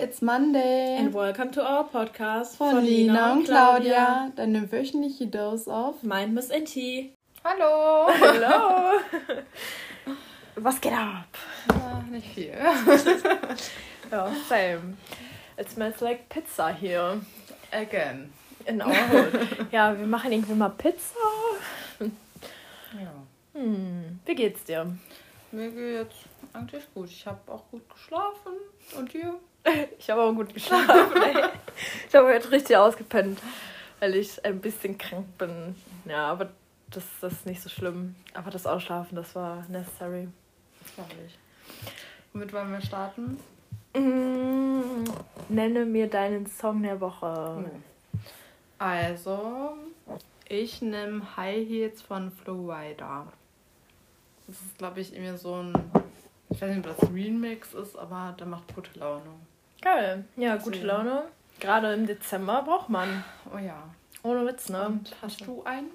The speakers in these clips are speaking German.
it's Monday. And welcome to our podcast von, von Lina und Claudia, Claudia, deine wöchentliche Dose auf Mind Miss NT. Hallo. Hallo. Was geht ab? Ja, nicht viel. ja, same. It smells like pizza here. Again. In our hood. ja, wir machen irgendwie mal Pizza. Ja. Hm, wie geht's dir? Mir geht's eigentlich gut. Ich habe auch gut geschlafen. Und dir? Ich habe auch gut geschlafen. Ey. Ich habe jetzt richtig ausgepennt, weil ich ein bisschen krank bin. Ja, aber das, das ist nicht so schlimm. Aber das Ausschlafen, das war necessary. Das war ich. Womit wollen wir starten? Mm, nenne mir deinen Song der Woche. Oh. Also, ich nehme High Heels von Flo Rida. Das ist, glaube ich, irgendwie so ein ich weiß nicht, ob das Remix ist, aber der macht gute Laune. Geil. Ja, gute Laune. Gerade im Dezember braucht man. Oh ja. Ohne Witz, ne? Und hast du einen?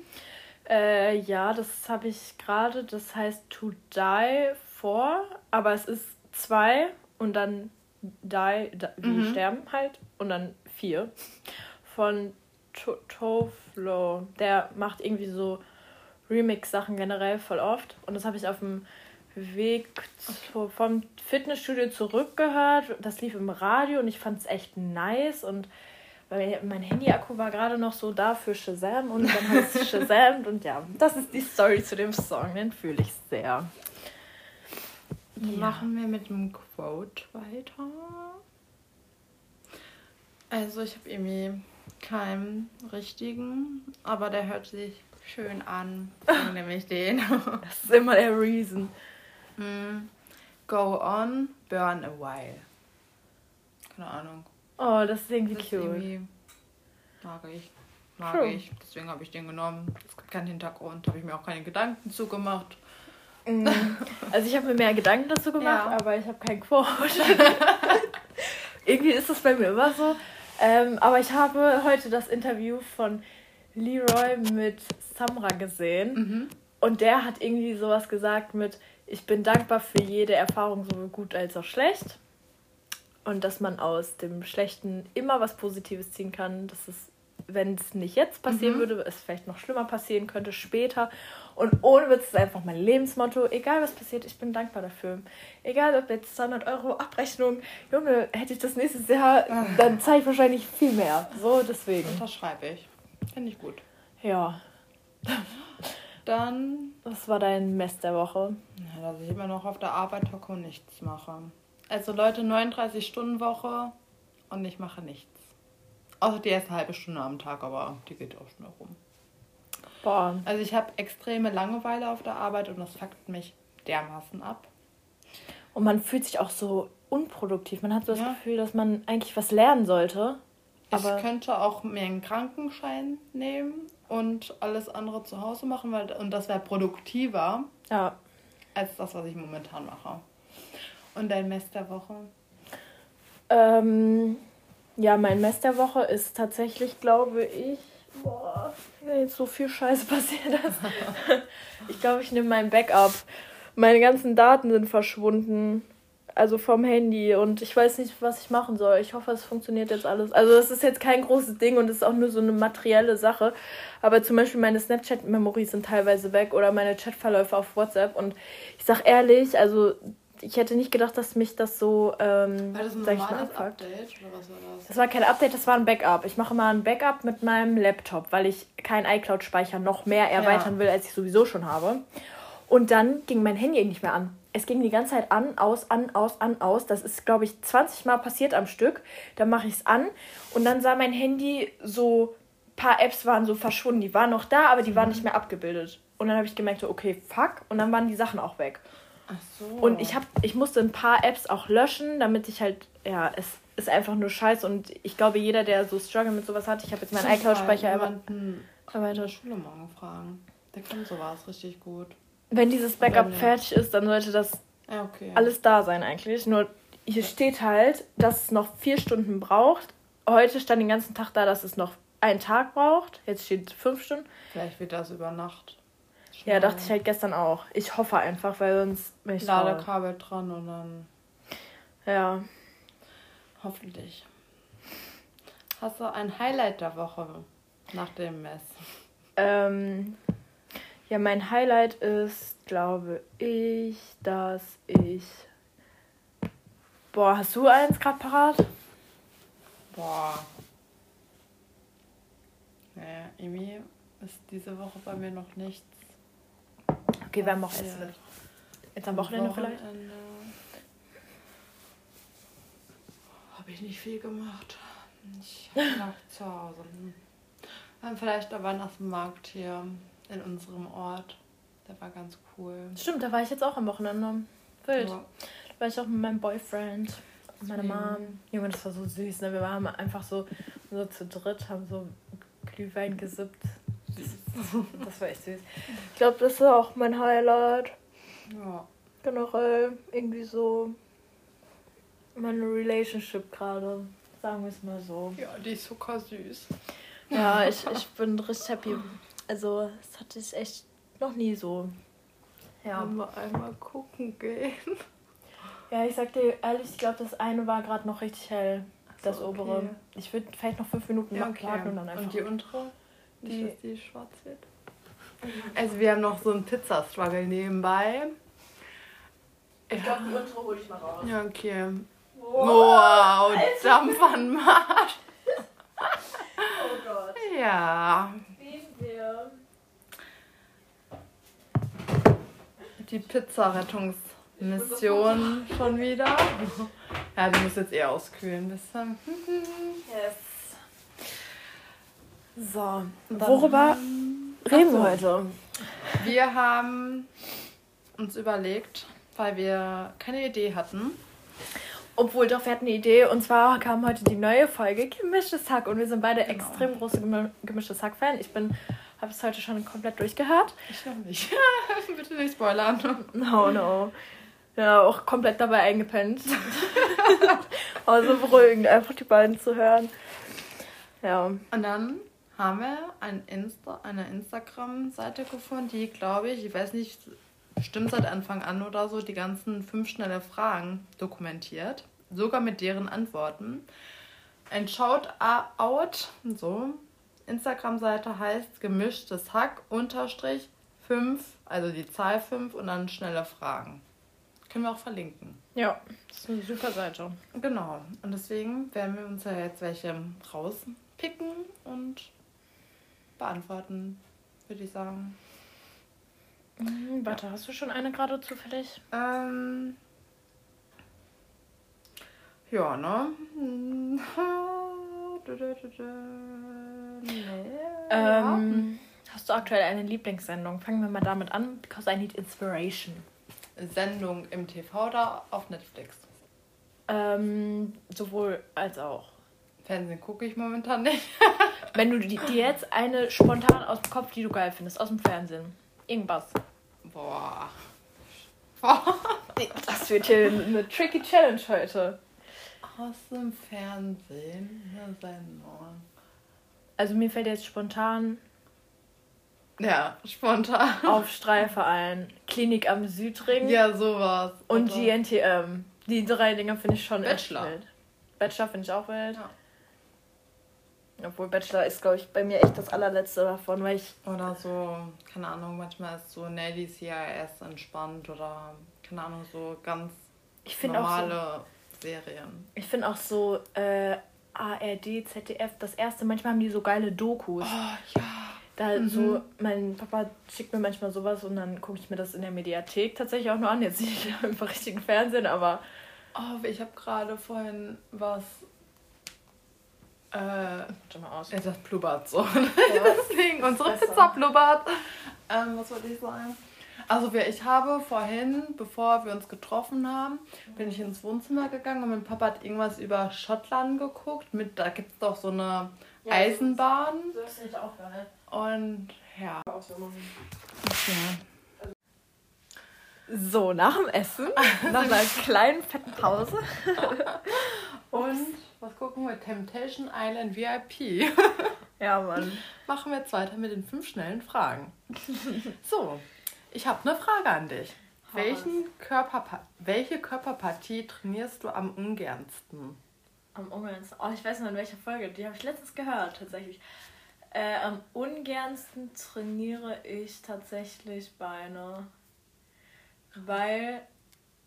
Äh, ja, das habe ich gerade. Das heißt To Die For, aber es ist zwei und dann Die, die mhm. sterben halt und dann vier. Von Toflo. Der macht irgendwie so Remix-Sachen generell voll oft. Und das habe ich auf dem Weg zu, vom Fitnessstudio zurückgehört. Das lief im Radio und ich fand es echt nice. Und mein Handy-Akku war gerade noch so da für Shazam und dann habe ich Shazam und ja, das ist die Story zu dem Song, den fühle ich sehr. Ja. Machen wir mit dem Quote weiter. Also ich habe irgendwie keinen richtigen, aber der hört sich schön an. nämlich den. das ist immer der Reason. Mm. Go on, burn a while. Keine Ahnung. Oh, das ist irgendwie das cute. Ist irgendwie mag ich. Mag True. ich. Deswegen habe ich den genommen. Es gibt keinen Hintergrund. Habe ich mir auch keine Gedanken zugemacht. Mm. Also ich habe mir mehr Gedanken dazu gemacht, ja. aber ich habe keinen Quote. irgendwie ist das bei mir immer so. Ähm, aber ich habe heute das Interview von Leroy mit Samra gesehen. Mhm. Und der hat irgendwie sowas gesagt mit, ich bin dankbar für jede Erfahrung, sowohl gut als auch schlecht. Und dass man aus dem Schlechten immer was Positives ziehen kann. Dass es, wenn es nicht jetzt passieren mhm. würde, es vielleicht noch schlimmer passieren könnte später. Und ohne Witz ist einfach mein Lebensmotto. Egal was passiert, ich bin dankbar dafür. Egal ob jetzt 200 Euro Abrechnung, Junge, hätte ich das nächstes Jahr, ah. dann zahle ich wahrscheinlich viel mehr. So, deswegen. Das schreibe ich. Finde ich gut. Ja. Dann. Was war dein Mess der Woche? Ja, dass ich immer noch auf der Arbeit hocke und nichts mache. Also Leute, 39-Stunden-Woche und ich mache nichts. Außer die erste halbe Stunde am Tag, aber die geht auch schnell rum. Boah. Also ich habe extreme Langeweile auf der Arbeit und das fuckt mich dermaßen ab. Und man fühlt sich auch so unproduktiv. Man hat so das ja. Gefühl, dass man eigentlich was lernen sollte. Aber ich könnte auch mir einen Krankenschein nehmen und alles andere zu Hause machen, weil und das wäre produktiver ja. als das, was ich momentan mache. Und dein Mess der Woche? Ähm, ja, mein Mess der Woche ist tatsächlich, glaube ich, boah, jetzt so viel Scheiße passiert ist. ich glaube, ich nehme mein Backup. Meine ganzen Daten sind verschwunden also vom Handy und ich weiß nicht, was ich machen soll. Ich hoffe, es funktioniert jetzt alles. Also es ist jetzt kein großes Ding und es ist auch nur so eine materielle Sache. Aber zum Beispiel meine Snapchat-Memories sind teilweise weg oder meine Chatverläufe auf WhatsApp. Und ich sag ehrlich, also ich hätte nicht gedacht, dass mich das so, ähm, war das ein normales Update oder was war das? Das war kein Update, das war ein Backup. Ich mache mal ein Backup mit meinem Laptop, weil ich keinen iCloud-Speicher noch mehr erweitern ja. will, als ich sowieso schon habe. Und dann ging mein Handy nicht mehr an es ging die ganze Zeit an, aus, an, aus, an, aus. Das ist, glaube ich, 20 Mal passiert am Stück. Dann mache ich es an und dann sah mein Handy so, ein paar Apps waren so verschwunden. Die waren noch da, aber die waren nicht mehr abgebildet. Und dann habe ich gemerkt, okay, fuck. Und dann waren die Sachen auch weg. Ach so. Und ich, hab, ich musste ein paar Apps auch löschen, damit ich halt, ja, es ist einfach nur scheiße. Und ich glaube, jeder, der so Struggle mit sowas hat, ich habe jetzt meinen iCloud-Speicher erweitert. Schule morgen fragen. Der kann sowas richtig gut wenn dieses Backup fertig ist, dann sollte das ja, okay. alles da sein eigentlich. Nur hier steht halt, dass es noch vier Stunden braucht. Heute stand den ganzen Tag da, dass es noch einen Tag braucht. Jetzt steht fünf Stunden. Vielleicht wird das über Nacht. Ja, dachte ich halt gestern auch. Ich hoffe einfach, weil sonst bin ich Ladekabel dran und dann. Ja. Hoffentlich. Hast du ein Highlight der Woche nach dem Mess? Ähm, ja, mein Highlight ist, glaube ich, dass ich. Boah, hast du eins gerade parat? Boah. Naja, irgendwie ist diese Woche bei mir noch nichts. Okay, wir haben auch Essen. Jetzt am Wochenende Am vielleicht? Wochenende Habe ich nicht viel gemacht. Ich lag zu Hause. Dann vielleicht der Weihnachtsmarkt hier in unserem Ort. Der war ganz cool. Stimmt, da war ich jetzt auch am Wochenende. Wild. Ja. Da war ich auch mit meinem Boyfriend und meiner. Mom. Junge, das war so süß. Ne? Wir waren einfach so, so zu dritt, haben so Glühwein gesippt. Das war echt süß. Ich glaube, das ist auch mein Highlight. Ja. Generell irgendwie so meine Relationship gerade. Sagen wir es mal so. ja, die ist sogar süß. Ja, ich, ich bin richtig happy. Also, das hatte ich echt noch nie so. Ja. Wollen wir einmal gucken gehen? Ja, ich sag dir ehrlich, ich glaube, das eine war gerade noch richtig hell. Das so, okay. obere. Ich würde vielleicht noch fünf Minuten Ja, okay. warten und dann einfach. Und die untere? Die- Die, dass die schwarz wird. Also wir haben noch so einen Pizzastruggle nebenbei. ich glaube, die untere hole ich mal raus. Ja, okay. Wow, Dampf an Marsch. Oh Gott. Ja, die Pizzarettungsmission schon wieder. Ja, die muss jetzt eh auskühlen. Bis dann. Yes. So, Dann worüber reden wir heute? Wir haben uns überlegt, weil wir keine Idee hatten. Obwohl, doch, wir hatten eine Idee. Und zwar kam heute die neue Folge Gemischtes Hack. Und wir sind beide Genau. extrem große Gemi- Gemischtes Hack-Fan. Ich bin, habe es heute schon komplett durchgehört. Ich noch nicht. Bitte nicht spoilern. No, no. Ja, auch komplett dabei eingepennt. also beruhigend, einfach die beiden zu hören. Ja. Und dann haben wir ein Insta, eine Instagram-Seite gefunden, die, glaube ich, ich weiß nicht, bestimmt seit Anfang an oder so, die ganzen fünf schnelle Fragen dokumentiert. Sogar mit deren Antworten. Ein Shoutout, so. Instagram-Seite heißt gemischtes Hack unterstrich 5, also die Zahl 5 und dann schnelle Fragen. Können wir auch verlinken. Ja, das ist eine super Seite. Genau. Und deswegen werden wir uns ja jetzt welche rauspicken und beantworten, würde ich sagen. Mhm, warte, hast du schon eine gerade zufällig? Ähm. Ja, ne? Ja. Ähm, hast du aktuell eine Lieblingssendung? Fangen wir mal damit an, because I need inspiration. Sendung im TV oder auf Netflix? Ähm, sowohl als auch. Fernsehen gucke ich momentan nicht. Wenn du dir dir jetzt eine spontan aus dem Kopf, die du geil findest, aus dem Fernsehen. Irgendwas. Boah. Boah. Das wird hier eine tricky Challenge heute. Aus dem Fernsehen? Ja, Sendung. Also mir fällt jetzt spontan Ja, spontan. auf Streife ein. Klinik am Südring Ja, sowas. und Also- GNTM. Die drei Dinger finde ich schon Bachelor. echt wild. Bachelor finde ich auch wild. Ja. Obwohl Bachelor ist, glaube ich, bei mir echt das allerletzte davon, weil ich. Oder so, keine Ahnung, manchmal ist so Nelly CIS entspannt oder keine Ahnung, so ganz Ich finde auch so, normale Serien. ich finde auch so äh, ARD, ZDF, das erste, manchmal haben die so geile Dokus. Oh ja. Da Mhm. so, mein Papa schickt mir manchmal sowas und dann gucke ich mir das in der Mediathek tatsächlich auch nur an. Jetzt nicht im richtigen Fernsehen, aber Oh, ich habe gerade vorhin was. Äh, warte mal aus. er sagt blubbert so. Deswegen, unsere. Pizza blubbert. Ähm, was wollte ich sagen? Also wir, ich habe vorhin, bevor wir uns getroffen haben, bin ich ins Wohnzimmer gegangen und mein Papa hat irgendwas über Schottland geguckt. Mit, da gibt es doch so eine Ja, Eisenbahn. So ist nicht auch geil. Und ja. So, nach dem Essen, nach einer kleinen fetten Pause. Und was gucken wir? Temptation Island VIP. Ja, Mann. Machen wir jetzt weiter mit den fünf schnellen Fragen. So, ich habe eine Frage an dich. Hau Welchen Körperpa welche Körperpartie trainierst du am ungernsten? Am ungernsten. Oh, ich weiß noch in welcher Folge. Die habe ich letztens gehört, tatsächlich. Äh, am ungernsten trainiere ich tatsächlich Beine. Weil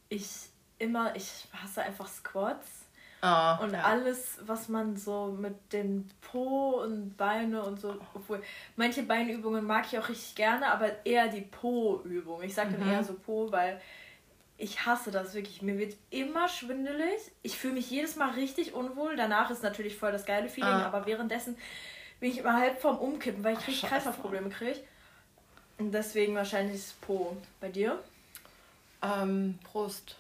ich immer, ich hasse einfach Squats. Oh, und ja. alles, was man so mit den Po und Beine und so, obwohl manche Beinübungen mag ich auch richtig gerne, aber eher die Po-Übung. Ich sage dann mhm. eher so Po, weil ich hasse das wirklich. Mir wird immer schwindelig. Ich fühle mich jedes Mal richtig unwohl. Danach ist natürlich voll das geile Feeling, ah. aber währenddessen bin ich immer halb vorm Umkippen, weil ich richtig Kreislaufprobleme kriege. Und deswegen wahrscheinlich ist Po. Bei dir? Ähm, Brust.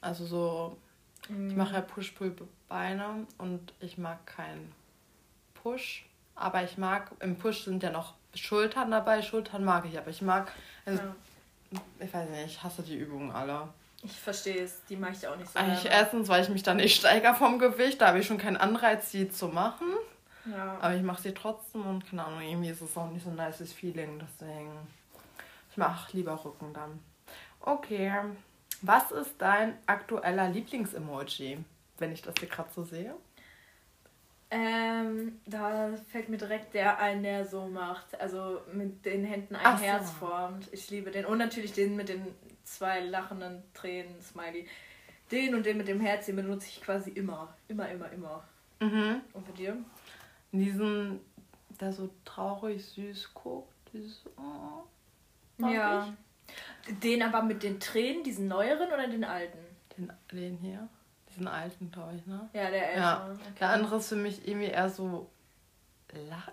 Also so ich mache ja Push-Pull-Beine und ich mag keinen Push. Aber ich mag, im Push sind ja noch Schultern dabei. Schultern mag ich, aber ich mag, also, ja. ich weiß nicht, ich hasse die Übungen alle. Ich verstehe es, die mag ich auch nicht so. Eigentlich gerne. erstens, weil ich mich dann nicht steigere vom Gewicht, da habe ich schon keinen Anreiz, sie zu machen. Ja. Aber ich mache sie trotzdem und keine Ahnung, irgendwie ist es auch nicht so ein nices Feeling, deswegen. Ich mache lieber Rücken dann. Okay. Was ist dein aktueller Lieblingsemoji, wenn ich das hier gerade so sehe? Ähm, da fällt mir direkt der ein, der so macht. Also mit den Händen ein Ach Herz so. formt. Ich liebe den. Und natürlich den mit den zwei lachenden Tränen, Smiley. Den und den mit dem Herz, den benutze ich quasi immer. Immer, immer, immer. Mhm. Und bei dir? Diesen, der so traurig süß guckt. Dieses, oh, ja. Ich. Den aber mit den Tränen, diesen neueren oder den alten? Den, den hier. Diesen alten, glaube ich, ne? Ja, der ältere. Ja. Okay. Der andere ist für mich irgendwie eher so.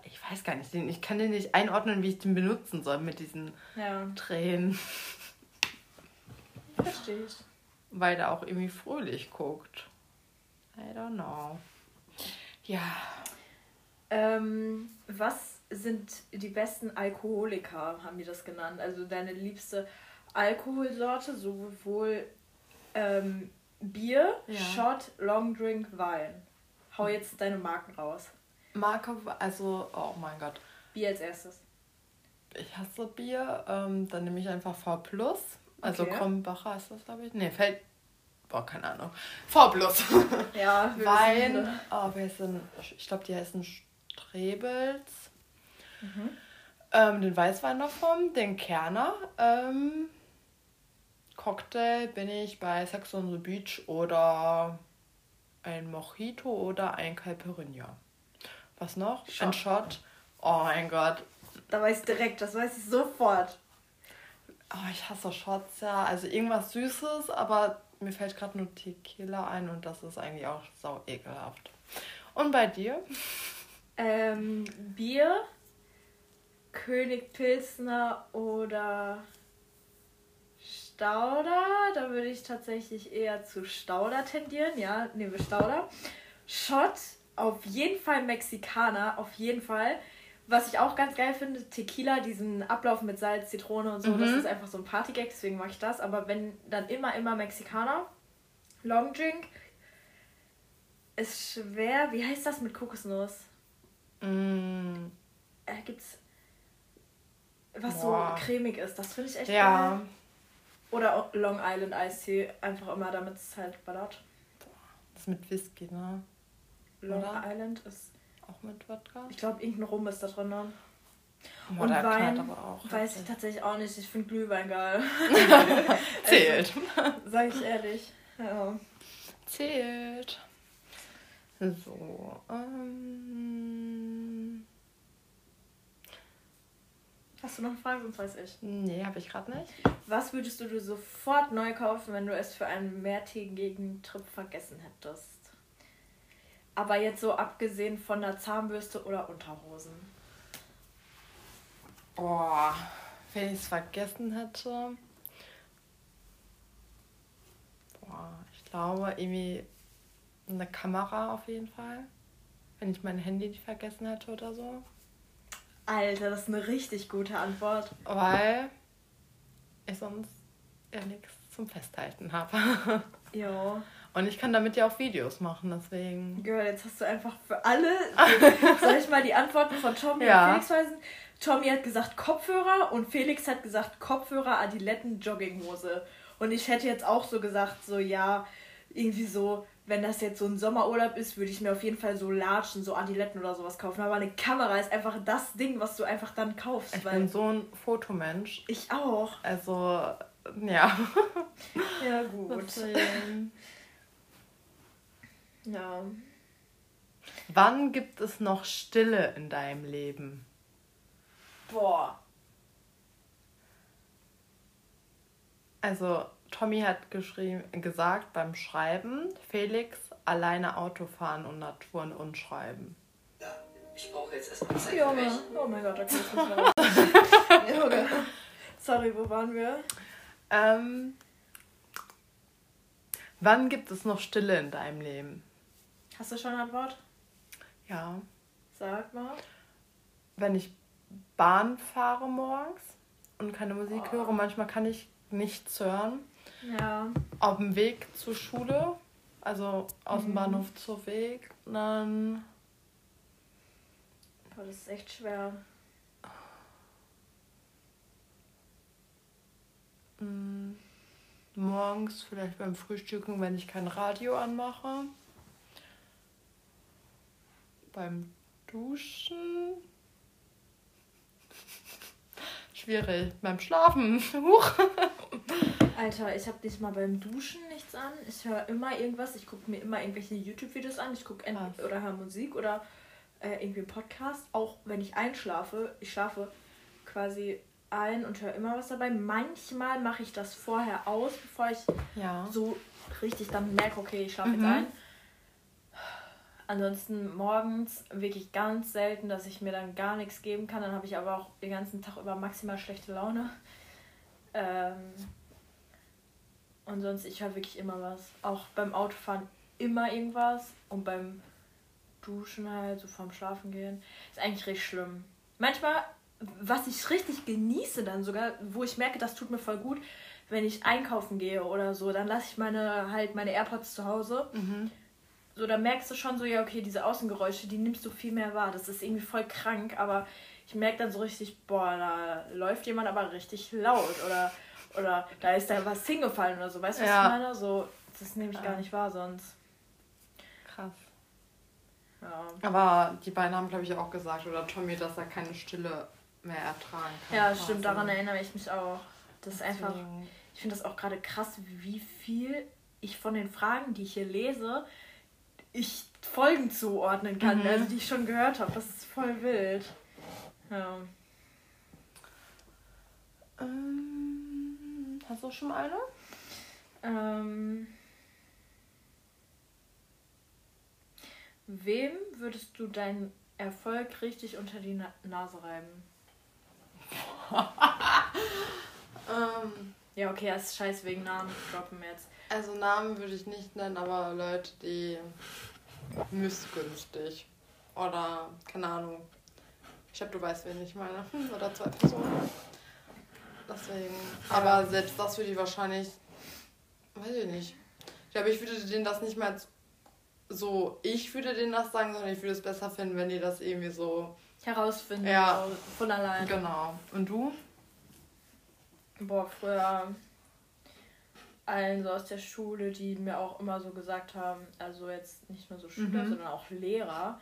Ich weiß gar nicht, ich kann den nicht einordnen, wie ich den benutzen soll mit diesen ja. Tränen. Verstehe ich. Weil der auch irgendwie fröhlich guckt. I don't know. Ja. Ähm, was sind die besten Alkoholiker, haben die das genannt. Also deine liebste Alkoholsorte, sowohl ähm, Bier, ja. Shot, Long Drink, Wein. Hau jetzt deine Marken raus. Marke, also, oh mein Gott. Bier als erstes. Ich hasse Bier, ähm, dann nehme ich einfach V Plus. Also okay. Krombacher ist das, glaube ich. Nee, fällt. Boah, keine Ahnung. V. Ja, Wein. Oh, ist denn? Ich glaube, die heißen Strebels. Mhm. Ähm, den Weißwein davon, den Kerner. Ähm, Cocktail bin ich bei Sex on the Beach oder ein Mojito oder ein Caipirinha. Was noch? Shot. Ein Shot. Oh mein Gott. Da weiß ich direkt, das weiß ich sofort. Oh, ich hasse Shots, ja. Also irgendwas Süßes, aber mir fällt gerade nur Tequila ein und das ist eigentlich auch sau ekelhaft. Und bei dir? Ähm, Bier König Pilsner oder Stauder. Da würde ich tatsächlich eher zu Stauder tendieren. Ja, nehmen wir Stauder. Shot, auf jeden Fall Mexikaner, auf jeden Fall. Was ich auch ganz geil finde, Tequila, diesen Ablauf mit Salz, Zitrone und so, mhm. das ist einfach so ein Partygag, deswegen mag ich das. Aber wenn dann immer, immer Mexikaner. Long Drink ist schwer. Wie heißt das mit Kokosnuss? Mm. Äh, gibt's was Boah. so cremig ist. Das finde ich echt ja. geil. Oder Long Island Ice Tea, einfach immer, damit es halt ballert. Das ist mit Whisky, ne? Long Oder? Island ist. Auch mit Wodka? Ich glaube, irgendein Rum ist da drin. Ne? Oh, Und Wein aber auch, weiß ich tatsächlich auch nicht. Ich finde Glühwein geil. Zählt. also, sag ich ehrlich. Ja. Zählt. So. Ähm. Hast du noch eine Frage, sonst weiß ich. Nee, habe ich gerade nicht. Was würdest du dir sofort neu kaufen, wenn du es für einen mehrtägigen Trip vergessen hättest? Aber jetzt so abgesehen von der Zahnbürste oder Unterhosen. Boah, wenn ich es vergessen hätte. Boah, ich glaube irgendwie eine Kamera auf jeden Fall. Wenn ich mein Handy nicht vergessen hätte oder so. Alter, das ist eine richtig gute Antwort. Weil ich sonst ja nichts zum Festhalten habe. Ja. Und ich kann damit ja auch Videos machen, deswegen. Girl, jetzt hast du einfach für alle, soll ich mal die Antworten von Tommy ja. und Felix weisen? Tommy hat gesagt Kopfhörer und Felix hat gesagt Kopfhörer, Adiletten, Jogginghose. Und ich hätte jetzt auch so gesagt, so ja, irgendwie so wenn das jetzt so ein Sommerurlaub ist, würde ich mir auf jeden Fall so Latschen, so Adiletten oder sowas kaufen. Aber eine Kamera ist einfach das Ding, was du einfach dann kaufst. Ich bin so ein Fotomensch. Ich auch. Also, ja. Ja, gut. ja. Wann gibt es noch Stille in deinem Leben? Boah. Also, Tommy hat geschrieben, gesagt beim Schreiben, Felix alleine Auto fahren und Naturen und schreiben. Ja, ich brauche jetzt erstmal Zeit Junge. für mich. Oh mein Gott, da kann ich nicht mehr Junge. Sorry, wo waren wir? Ähm, wann gibt es noch Stille in deinem Leben? Hast du schon eine Antwort? Ja. Sag mal. Wenn ich Bahn fahre morgens und keine Musik höre, manchmal kann ich nichts hören. Ja. Auf dem Weg zur Schule, also aus dem Mhm. Bahnhof zur Weg, dann Boah, das ist echt schwer. mm, morgens vielleicht beim Frühstücken, wenn ich kein Radio anmache. Beim Duschen. Schwierig. Beim Schlafen. Huch. Alter, ich habe nicht mal beim Duschen nichts an. Ich höre immer irgendwas. Ich gucke mir immer irgendwelche YouTube-Videos an. Ich gucke Krass. oder höre Musik oder äh, irgendwie einen Podcast. Auch wenn ich einschlafe. Ich schlafe quasi ein und höre immer was dabei. Manchmal mache ich das vorher aus, bevor ich Ja. so richtig dann merke, okay, ich schlafe Mhm. jetzt ein. Ansonsten morgens wirklich ganz selten, dass ich mir dann gar nichts geben kann. Dann habe ich aber auch den ganzen Tag über maximal schlechte Laune. Ähm und sonst, ich höre wirklich immer was. Auch beim Autofahren immer irgendwas. Und beim Duschen halt, so vorm Schlafen gehen. Ist eigentlich richtig schlimm. Manchmal, was ich richtig genieße dann sogar, wo ich merke, das tut mir voll gut, wenn ich einkaufen gehe oder so, dann lasse ich meine halt meine AirPods zu Hause. Mhm. So, da merkst du schon so, ja, okay, diese Außengeräusche, die nimmst du viel mehr wahr. Das ist irgendwie voll krank, aber ich merke dann so richtig, boah, da läuft jemand aber richtig laut oder, oder da ist da was hingefallen oder so. Weißt du, was Ja. ich meine? So, das nehme ich gar nicht wahr sonst. Krass. Ja. Aber die beiden haben, glaube ich, auch gesagt, oder Tommy, dass er keine Stille mehr ertragen kann. Ja, quasi. stimmt, daran erinnere ich mich auch. Das ist einfach, ich finde das auch gerade krass, wie viel ich von den Fragen, die ich hier lese, ich Folgen zuordnen kann, Mhm. also die ich schon gehört habe. Das ist voll wild. Ja. Ähm, hast du schon eine? Ähm, wem würdest du deinen Erfolg richtig unter die Na Nase reiben? Ähm, Ja, okay, das ist scheiß wegen Namen droppen jetzt. also Namen würde ich nicht nennen, aber Leute, die missgünstig oder keine Ahnung. Ich glaube, du weißt, wen ich meine. Oder zwei Personen. Deswegen. Aber selbst das würde ich wahrscheinlich. Weiß ich nicht. Ich glaube, ich würde denen das nicht mal so. Ich würde denen das sagen, sondern ich würde es besser finden, wenn die das irgendwie so. Herausfinden, Ja. so von allein. Genau. Und du? Boah, früher allen so aus der Schule, die mir auch immer so gesagt haben, also jetzt nicht nur so Schüler, Mhm. sondern auch Lehrer,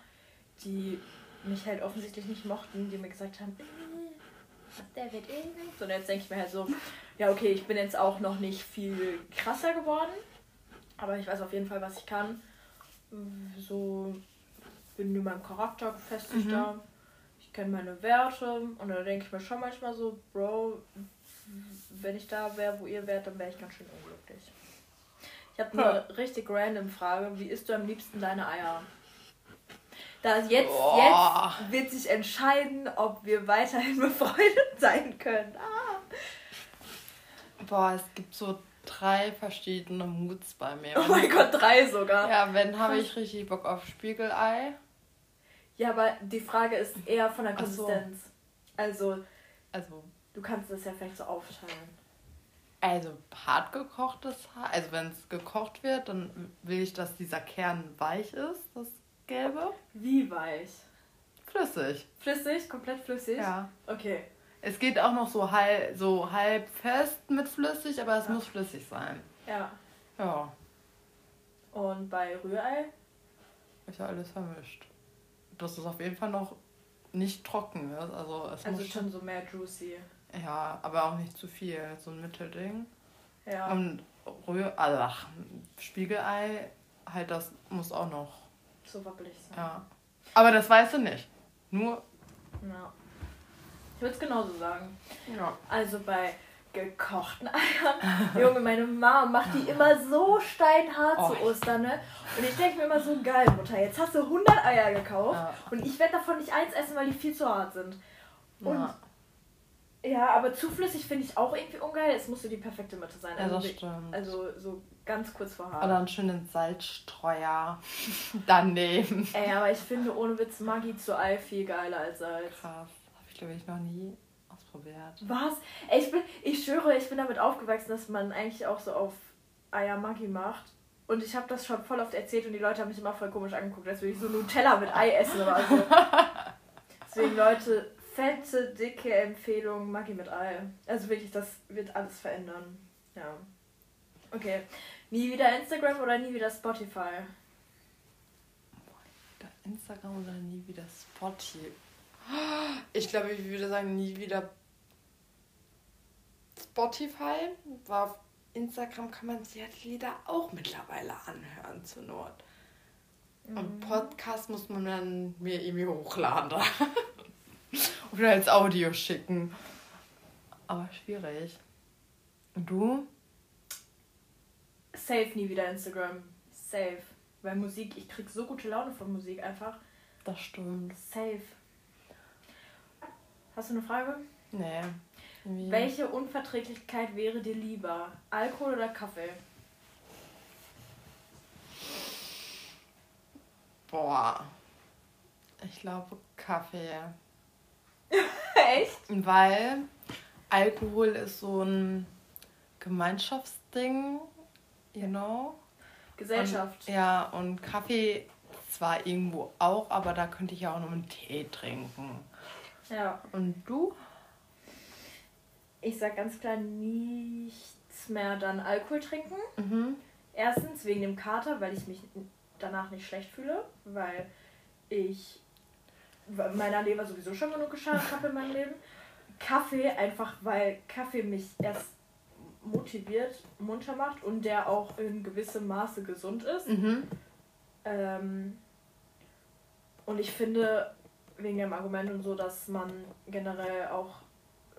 die mich halt offensichtlich nicht mochten, die mir gesagt haben, äh, der wird eh nichts. Und jetzt denke ich mir halt so, ja okay, ich bin jetzt auch noch nicht viel krasser geworden, aber ich weiß auf jeden Fall, was ich kann. So bin in meinem Charakter gefestigter. Ich kenne meine Werte und da denke ich mir schon manchmal so, Bro, wenn ich da wäre, wo ihr wärt, dann wäre ich ganz schön unglücklich. Ich habe eine richtig random Frage. Wie isst du am liebsten deine Eier? Da jetzt, Boah. jetzt wird sich entscheiden, ob wir weiterhin befreundet sein können. Ah. Boah, es gibt so drei verschiedene Moods bei mir. Oh mein Gott, drei sogar. Ja. Ja, wenn habe ich richtig Bock auf Spiegelei. aber die Frage ist eher von der Ach so. Konsistenz. Also, Also, du kannst das ja vielleicht so aufteilen. also hart gekochtes Haar. Also wenn es gekocht wird, dann will ich, dass dieser Kern weich ist, das Gelbe. Wie weich? Flüssig. Flüssig? Komplett flüssig? Ja. Okay. Es geht auch noch so halb, so halb fest mit flüssig, aber es Ja. muss flüssig sein. Ja. Ja. Und bei Rührei? Ist ja alles vermischt. Dass es auf jeden Fall noch nicht trocken wird. Also, es Also muss schon so mehr juicy. Ja, aber auch nicht zu viel. So ein Mittelding. Ja. Und Rühr... Also, ach, Spiegelei, halt das muss auch noch. so wabbelig sein. Ja. Aber das weißt du nicht. Nur... Ja. Ich würde es genauso sagen. Ja. Also bei gekochten Eiern. Junge, meine Mama macht die immer so steinhart zu Oh. Ostern, ne? Und ich denke mir immer so, geil, Mutter, jetzt hast du 100 Eier gekauft Ja. und ich werde davon nicht eins essen, weil die viel zu hart sind. Und ja. Ja, aber zu flüssig finde ich auch irgendwie ungeil. Es muss so die perfekte Mitte sein. Ja, Also, das wir- stimmt. also so ganz kurz vor hart. Oder einen schönen Salzstreuer daneben. Ey, aber ich finde ohne Witz Maggi zu Ei viel geiler als Salz. Krass. Habe ich, glaube ich, noch nie ausprobiert. Was? Ey, ich bin, ich schwöre, ich bin damit aufgewachsen, dass man eigentlich auch so auf Eier Maggi macht. Und ich habe das schon voll oft erzählt und die Leute haben mich immer voll komisch angeguckt, als würde ich so Nutella mit Ei essen oder so. Deswegen, Leute, fette, dicke Empfehlung, Maggi mit Ei. Also wirklich, das wird alles verändern. Ja. Okay. Nie wieder Instagram oder nie wieder Spotify? Wieder Instagram oder nie wieder Spotify? Ich glaube, ich würde sagen, nie wieder Spotify. Weil auf Instagram kann man sich die Lieder auch mittlerweile anhören zur Not. Und Podcast muss man dann mir irgendwie hochladen. Oder als Audio schicken. Aber schwierig. Und du? Safe nie wieder Instagram. Safe. Weil Musik, ich krieg so gute Laune von Musik einfach. Das stimmt. Safe. Hast du eine Frage? Nee. Irgendwie- Welche Unverträglichkeit wäre dir lieber? Alkohol oder Kaffee? Boah. Ich glaube Kaffee. Echt? Weil Alkohol ist so ein Gemeinschaftsding, you know? Gesellschaft. Und, ja, und Kaffee zwar irgendwo auch, aber da könnte ich ja auch noch einen Tee trinken. Ja. Und du? Ich sag ganz klar nichts mehr dann Alkohol trinken. Mhm. Erstens wegen dem Kater, weil ich mich danach nicht schlecht fühle, weil ich meiner Leber sowieso schon genug geschadet habe in meinem Leben. Kaffee einfach, weil Kaffee mich erst motiviert, munter macht und der auch in gewissem Maße gesund ist. Mhm. Ähm, und ich finde, wegen dem Argument und so, dass man generell auch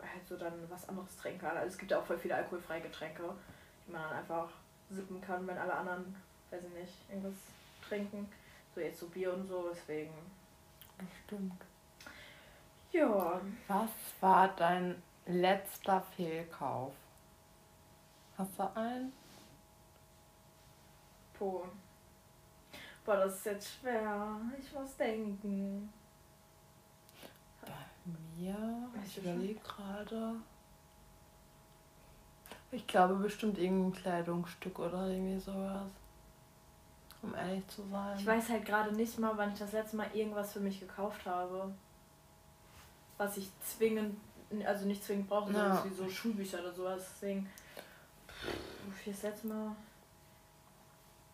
halt so dann was anderes trinken kann. Also es gibt ja auch voll viele alkoholfreie Getränke, die man dann einfach sippen kann, wenn alle anderen, weiß ich nicht, irgendwas trinken. So jetzt so Bier und so, deswegen. Das stimmt. Ja. Was war dein letzter Fehlkauf? Hast du einen? Po. Boah, das ist jetzt schwer. Ich muss denken. Bei mir? Weißt Ich überlege gerade. Ich glaube bestimmt irgendein Kleidungsstück oder irgendwie sowas. Um ehrlich zu sein. Ich weiß halt gerade nicht mal, wann ich das letzte Mal irgendwas für mich gekauft habe. Was ich zwingend, also nicht zwingend brauche, Ja. sondern wie so Schulbücher oder sowas. Deswegen, wofür das letzte Mal?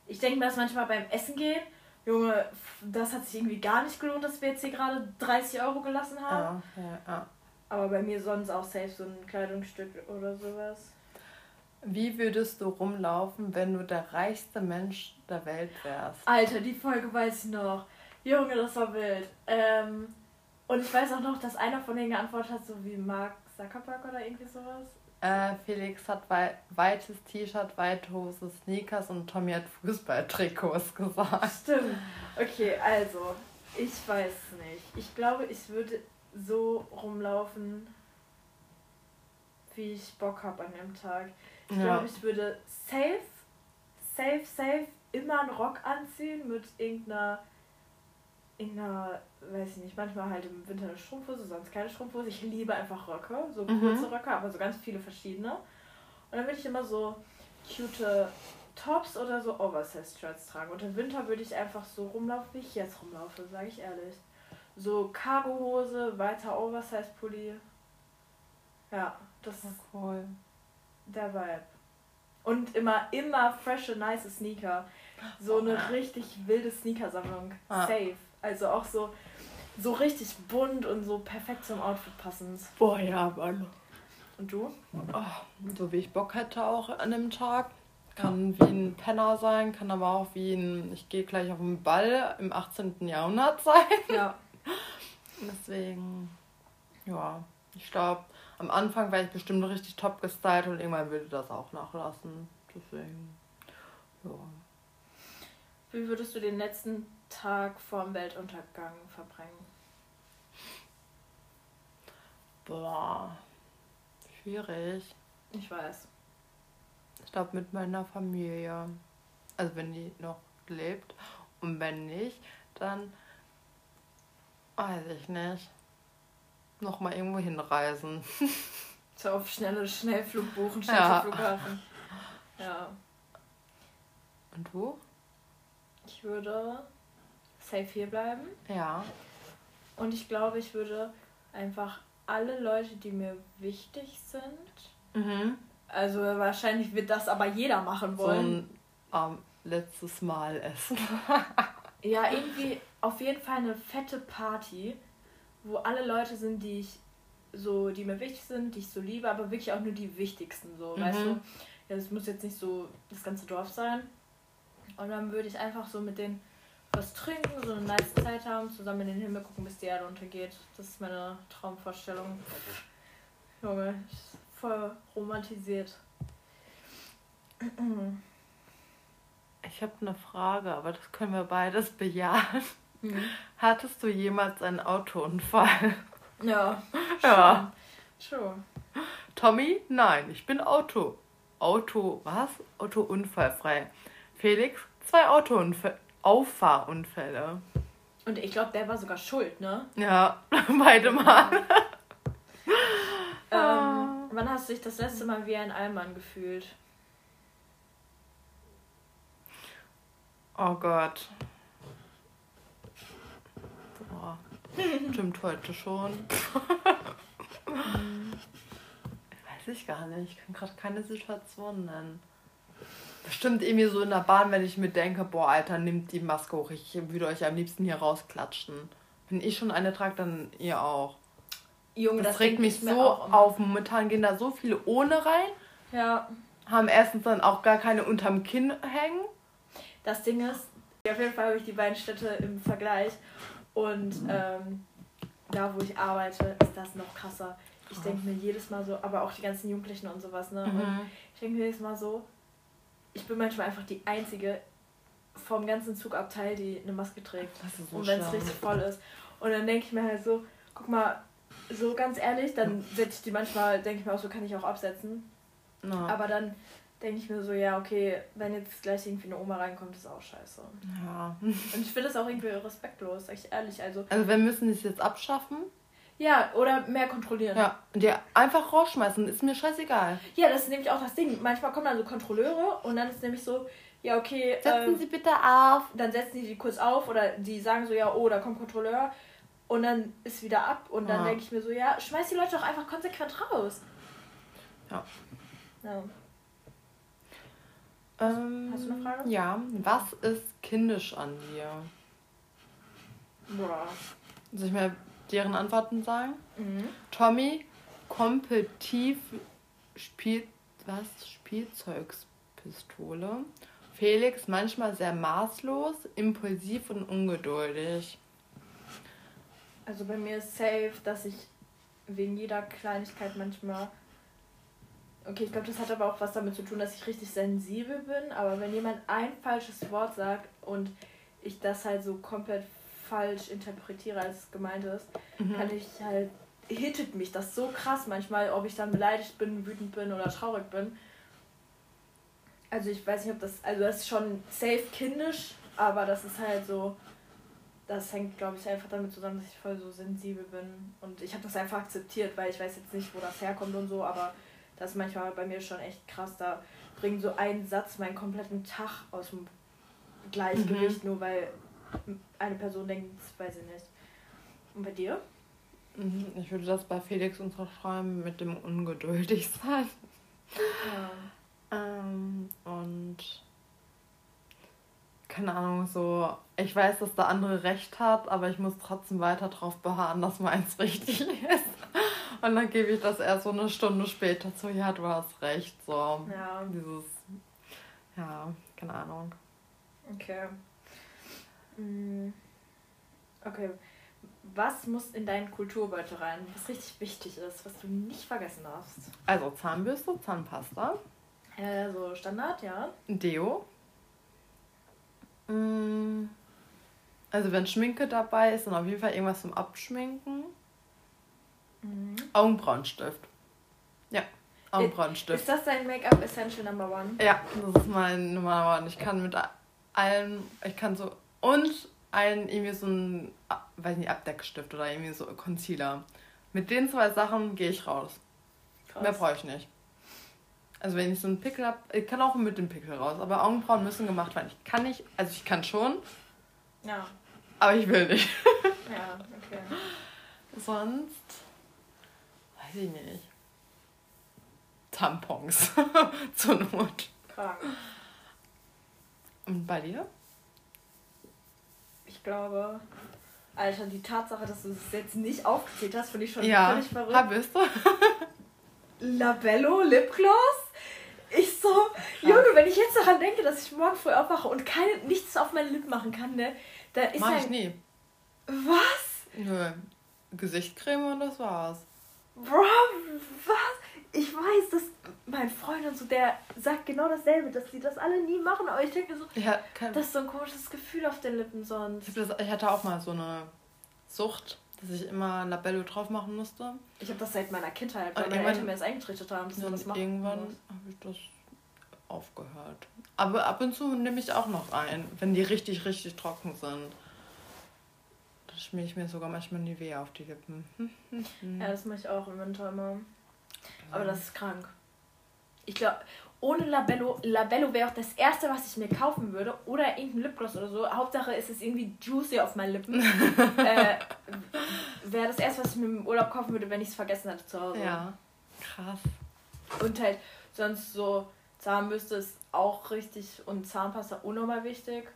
Ich denke mir das manchmal beim Essen gehen. Junge, das hat sich irgendwie gar nicht gelohnt, dass wir jetzt hier gerade 30 Euro gelassen haben. Ja, ja, ja. Aber bei mir sonst auch safe so ein Kleidungsstück oder sowas. Wie würdest du rumlaufen, wenn du der reichste Mensch der Welt wärst? Alter, die Folge weiß ich noch. Junge, das war wild. Ähm, und ich weiß auch noch, dass einer von denen geantwortet hat, so wie Mark Zuckerberg oder irgendwie sowas. Äh, Felix hat wei weites T-Shirt, weite Hose, Sneakers und Tommy hat Fußballtrikots gesagt. Stimmt. Okay, also, ich weiß nicht. Ich glaube, ich würde so rumlaufen, wie ich Bock habe an dem Tag. Ich Ja. glaube, ich würde safe, safe, safe immer einen Rock anziehen mit irgendeiner, irgendeiner, weiß ich nicht, manchmal halt im Winter eine Strumpfhose, sonst keine Strumpfhose. Ich liebe einfach Röcke, so Mhm. kurze Röcke, aber so ganz viele verschiedene. Und dann würde ich immer so cute Tops oder so Oversize-Shirts tragen. Und im Winter würde ich einfach so rumlaufen, wie ich jetzt rumlaufe, sage ich ehrlich. So Cargohose, weiter Oversize-Pulli. Ja, das ist Cool. Der Vibe. Und immer, immer frische, nice Sneaker. so eine richtig wilde Sneakersammlung. Ah. Safe. Also auch so, so richtig bunt und so perfekt zum Outfit passend. Boah, ja, Mann. Und du? Oh, so wie ich Bock hätte auch an dem Tag. Kann wie ein Penner sein, kann aber auch wie ein, ich gehe gleich auf den Ball im 18. Jahrhundert sein. Ja. Deswegen, ja, ich glaube, am Anfang war ich bestimmt richtig top gestylt und irgendwann würde das auch nachlassen. Deswegen, ja. Wie würdest du den letzten Tag vorm Weltuntergang verbringen? Boah, schwierig. Ich weiß. Ich glaube mit meiner Familie. Also wenn die noch lebt. Und wenn nicht, dann weiß ich nicht. Nochmal irgendwo hinreisen. So auf schnelle Schnellflug buchen, schnell Ja. Flughafen. Ja. Und du? Ich würde safe hier bleiben. Ja. Und ich glaube, ich würde einfach alle Leute, die mir wichtig sind. Mhm. Also wahrscheinlich wird das aber jeder machen So wollen. ein ähm, letztes Mal essen. Ja, irgendwie auf jeden Fall eine fette Party, wo alle Leute sind, die ich so, die mir wichtig sind, die ich so liebe, aber wirklich auch nur die wichtigsten, so, Mhm. weißt du? Ja, das muss jetzt nicht so das ganze Dorf sein. Und dann würde ich einfach so mit denen was trinken, so eine nice Zeit haben, zusammen in den Himmel gucken, bis die Erde untergeht. Das ist meine Traumvorstellung. Junge, ist voll romantisiert. Ich habe eine Frage, aber das können wir beides bejahen. Mhm. Hattest du jemals einen Autounfall? Ja. Ja. True. Tommy? Nein, ich bin Auto. Auto, was? Autounfallfrei. Felix? Zwei Autounfälle. Auffahrunfälle. Und ich glaube, der war sogar schuld, ne? Ja, beide mal. Ähm, wann hast du dich das letzte Mal wie ein Allmann gefühlt? Oh Gott. Boah. Stimmt heute schon. Weiß ich gar nicht. Ich kann gerade keine Situation nennen. Bestimmt irgendwie so in der Bahn, wenn ich mir denke, boah, Alter, nimmt die Maske hoch. Ich würde euch am liebsten hier rausklatschen. Wenn ich schon eine trage, dann ihr auch. Junge, Das, regt denk mich so auf. Momentan gehen da so viele ohne rein. Ja, Haben erstens dann auch gar keine unterm Kinn hängen. das Ding ist, auf jeden Fall habe ich die beiden Städte im Vergleich. Und ähm, da, wo ich arbeite, ist das noch krasser. Ich denke mir jedes Mal so, aber auch die ganzen Jugendlichen und sowas, ne? Mhm. Und ich denke mir jedes Mal so, ich bin manchmal einfach die Einzige vom ganzen Zugabteil, die eine Maske trägt. So und wenn es richtig voll ist. Und dann denke ich mir halt so, guck mal, so ganz ehrlich, dann setze ich die manchmal, denke ich mir auch so, kann ich auch absetzen. Ja. Aber dann denke ich mir so, ja, okay, wenn jetzt gleich irgendwie eine Oma reinkommt, ist auch scheiße. ja. Und ich finde das auch irgendwie respektlos, sag ich ehrlich. Also, Also wir müssen es jetzt abschaffen. ja, oder mehr kontrollieren. Ja, und einfach rausschmeißen, ist mir scheißegal. Ja, das ist nämlich auch das Ding. Manchmal kommen dann so Kontrolleure und dann ist nämlich so, ja, okay, Setzen ähm, Sie bitte auf. dann setzen die die kurz auf oder die sagen so, ja, oh, da kommt Kontrolleur. Und dann ist wieder ab. Und dann Ja. denke ich mir so, ja, schmeiß die Leute doch einfach konsequent raus. Ja. ja. Ähm, Hast du eine Frage? Ja, was ist kindisch an dir? Boah. Soll ich mir deren Antworten sagen? Mhm. Tommy, kompetitiv Spiel, was? Spielzeugspistole. Felix, manchmal sehr maßlos, impulsiv und ungeduldig. Also bei mir ist safe, dass ich wegen jeder Kleinigkeit manchmal. Okay, ich glaube, das hat aber auch was damit zu tun, dass ich richtig sensibel bin. Aber wenn jemand ein falsches Wort sagt und ich das halt so komplett falsch interpretiere, als es gemeint ist, Mhm. kann ich halt. hittet mich das so krass manchmal, ob ich dann beleidigt bin, wütend bin oder traurig bin. Also ich weiß nicht, ob das. Also das ist schon safe kindisch, aber das ist halt so. Das hängt, glaube ich, einfach damit zusammen, dass ich voll so sensibel bin. Und ich habe das einfach akzeptiert, weil ich weiß jetzt nicht, wo das herkommt und so, aber das ist manchmal bei mir schon echt krass. Da bringt so ein Satz meinen kompletten Tag aus dem Gleichgewicht, nur weil eine Person denkt, das weiß ich nicht. Und bei dir? Mhm, Ich würde das bei Felix unterschreiben mit dem ungeduldig sein. Ja. Ähm, und keine Ahnung, so, ich weiß, dass der andere recht hat, aber ich muss trotzdem weiter darauf beharren, dass meins richtig ist. Und dann gebe ich das erst so eine Stunde später zu, ja, du hast recht, so. Ja. Dieses, ja, keine Ahnung. Okay. Mm, Okay. Was muss in deinen Kulturbeutel rein, was richtig wichtig ist, was du nicht vergessen darfst? Also Zahnbürste, Zahnpasta, Äh, so Standard, ja. Deo. Mm, Also wenn Schminke dabei ist, dann auf jeden Fall irgendwas zum Abschminken. Augenbrauenstift. Ja, Augenbrauenstift. Ist das dein Make-up Essential Number One? Ja, das ist mein Nummer One. Ich kann mit allem, ich kann so, und ein, irgendwie so ein, weiß nicht, Abdeckstift oder irgendwie so Concealer. Mit den zwei Sachen gehe ich raus. Krass. Mehr brauche ich nicht. Also wenn ich so einen Pickel habe, ich kann auch mit dem Pickel raus, aber Augenbrauen müssen gemacht werden. Ich kann nicht, also ich kann schon, Ja, aber ich will nicht. ja, okay. Sonst, weiß ich nicht. Tampons zur Not. Krank. Und bei dir? Ich glaube, Alter, die Tatsache, dass du es jetzt nicht aufgezählt hast, finde ich schon Ja, völlig verrückt. bist du? Labello Lipgloss? Ich so, Junge, wenn ich jetzt daran denke, dass ich morgen früh aufwache und keine, nichts auf meine Lippen machen kann, ne? Da ist Mach ja. ich nie. Was? Nö. Gesichtscreme und das war's. Bro, was? Ich weiß, dass mein Freund und so, der sagt genau dasselbe, dass die das alle nie machen, aber ich denke so, kein, das ist so ein komisches Gefühl auf den Lippen sonst. ich, das, ich hatte auch mal so eine Sucht, dass ich immer Labello drauf machen musste. Ich habe das seit meiner Kindheit, weil Und meine irgendwann- Eltern mir das eingetrichtert haben, dass man das macht. irgendwann habe ich das aufgehört. Aber ab und zu nehme ich auch noch ein, wenn die richtig, richtig trocken sind. Schmier ich mir sogar manchmal Nivea auf die Lippen. Ja, das mache ich auch im Winter immer. Aber das ist krank. Ich glaube, ohne Labello, Labello wäre auch das erste, was ich mir kaufen würde. Oder irgendein Lipgloss oder so. Hauptsache ist es irgendwie juicy auf meinen Lippen. äh, wäre das erste, was ich mir im Urlaub kaufen würde, wenn ich es vergessen hatte zu Hause. Ja, krass. Und halt sonst so Zahnbürste ist auch richtig und Zahnpasta unnormal wichtig.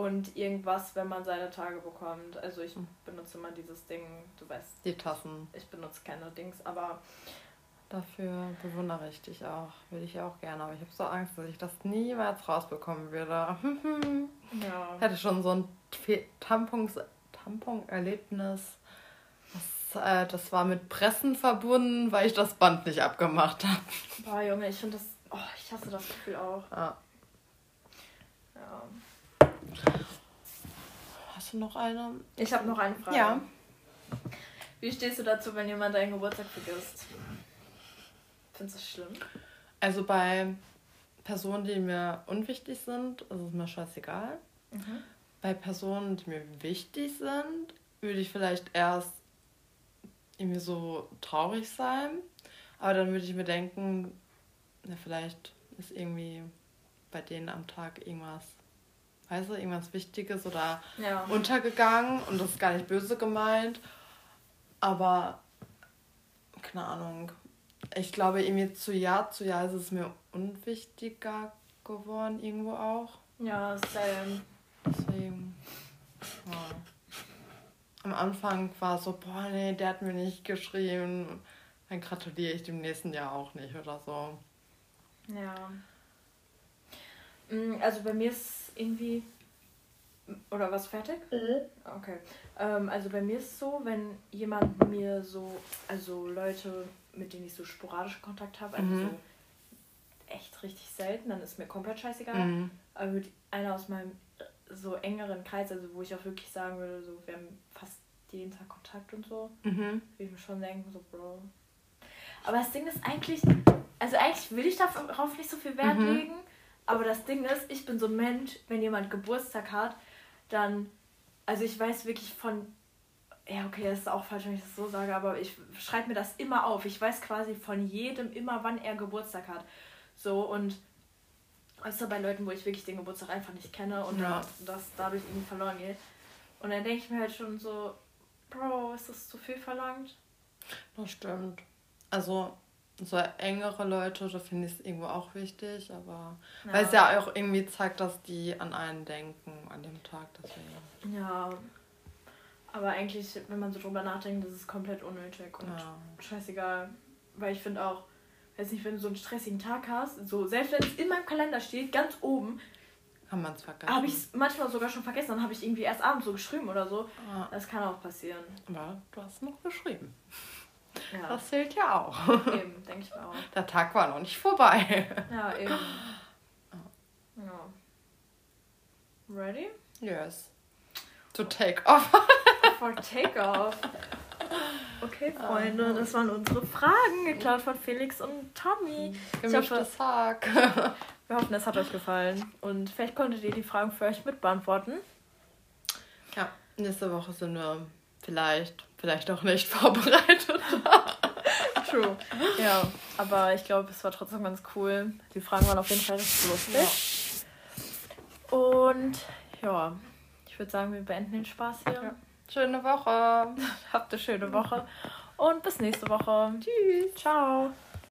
Und irgendwas, wenn man seine Tage bekommt. Also ich Mhm. benutze immer dieses Ding, du weißt, Die Tassen. ich benutze keine Dings, aber Dafür bewundere ich dich auch. Würde ich auch gerne. Aber ich habe so Angst, dass ich das niemals rausbekommen würde. ja. Ich hatte schon so ein Tampons, Tampon-Erlebnis. Das, äh, das war mit Pressen verbunden, weil ich das Band nicht abgemacht habe. Boah, Junge, ich finde das. Oh, ich hasse das Gefühl auch. Ja. Ja. Hast du noch eine? Ich habe noch eine Frage. Ja. Wie stehst du dazu, wenn jemand deinen Geburtstag vergisst? Findest du das schlimm? Also bei Personen, die mir unwichtig sind, ist es mir scheißegal. Mhm. Bei Personen, die mir wichtig sind, würde ich vielleicht erst irgendwie so traurig sein. Aber dann würde ich mir denken, na, vielleicht ist irgendwie bei denen am Tag irgendwas, weißt du, irgendwas Wichtiges oder Ja. untergegangen und das ist gar nicht böse gemeint. Aber keine Ahnung. Ich glaube, irgendwie zu Jahr zu Jahr ist es mir unwichtiger geworden, irgendwo auch. Ja, same. Deswegen. Ja. Am Anfang war es so, boah, nee, der hat mir nicht geschrieben. Dann gratuliere ich dem nächsten Jahr auch nicht oder so. Ja. Mm, Also bei mir ist irgendwie. Oder was fertig? Okay. Ähm, also bei mir ist es so, wenn jemand mir so, also Leute, mit denen ich so sporadisch Kontakt habe, also Mhm. so echt richtig selten, dann ist mir komplett scheißegal. Mhm. Aber mit einer aus meinem so engeren Kreis, also wo ich auch wirklich sagen würde, so wir haben fast jeden Tag Kontakt und so, Mhm. würde ich mir schon denken, so Bro. Aber das Ding ist eigentlich, also eigentlich will ich darauf nicht so viel Wert Mhm. legen, aber das Ding ist, ich bin so ein Mensch, wenn jemand Geburtstag hat, dann, also ich weiß wirklich von, ja okay, das ist auch falsch, wenn ich das so sage, aber ich schreibe mir das immer auf. Ich weiß quasi von jedem immer, wann er Geburtstag hat. So und außer bei Leuten, wo ich wirklich den Geburtstag einfach nicht kenne und Ja. das, dadurch irgendwie verloren geht. Und dann denke ich mir halt schon so, Bro, ist das zu viel verlangt? Das stimmt. Also, so engere Leute, da finde ich es irgendwo auch wichtig, aber Ja. weil es ja auch irgendwie zeigt, dass die an einen denken an dem Tag. Deswegen. Ja. Aber eigentlich, wenn man so drüber nachdenkt, das ist komplett unnötig und Ja. scheißegal. Weil ich finde auch, weiß nicht, wenn du so einen stressigen Tag hast, so selbst wenn es in meinem Kalender steht, ganz oben, Kann man es vergessen. habe ich es manchmal sogar schon vergessen, dann habe ich irgendwie erst abends so geschrieben oder so. Ja. Das kann auch passieren. Aber du hast noch geschrieben. Ja, Das zählt ja auch. eben, denke ich auch. Der Tag war noch nicht vorbei. Ja, eben. Ja. Ready? Yes. To take off. For Takeoff. Okay, Freunde, das waren unsere Fragen, geklaut von Felix und Tommy. Gemischtes Hack. Wir hoffen, es hat euch gefallen und vielleicht konntet ihr die Fragen für euch mit beantworten. Ja, nächste Woche sind wir vielleicht, vielleicht auch nicht vorbereitet. True. Ja, aber ich glaube, es war trotzdem ganz cool. Die Fragen waren auf jeden Fall richtig lustig. Und ja, ich würde sagen, wir beenden den Spaß hier. Ja. Schöne Woche. Habt eine schöne Woche und bis nächste Woche. Tschüss. Ciao.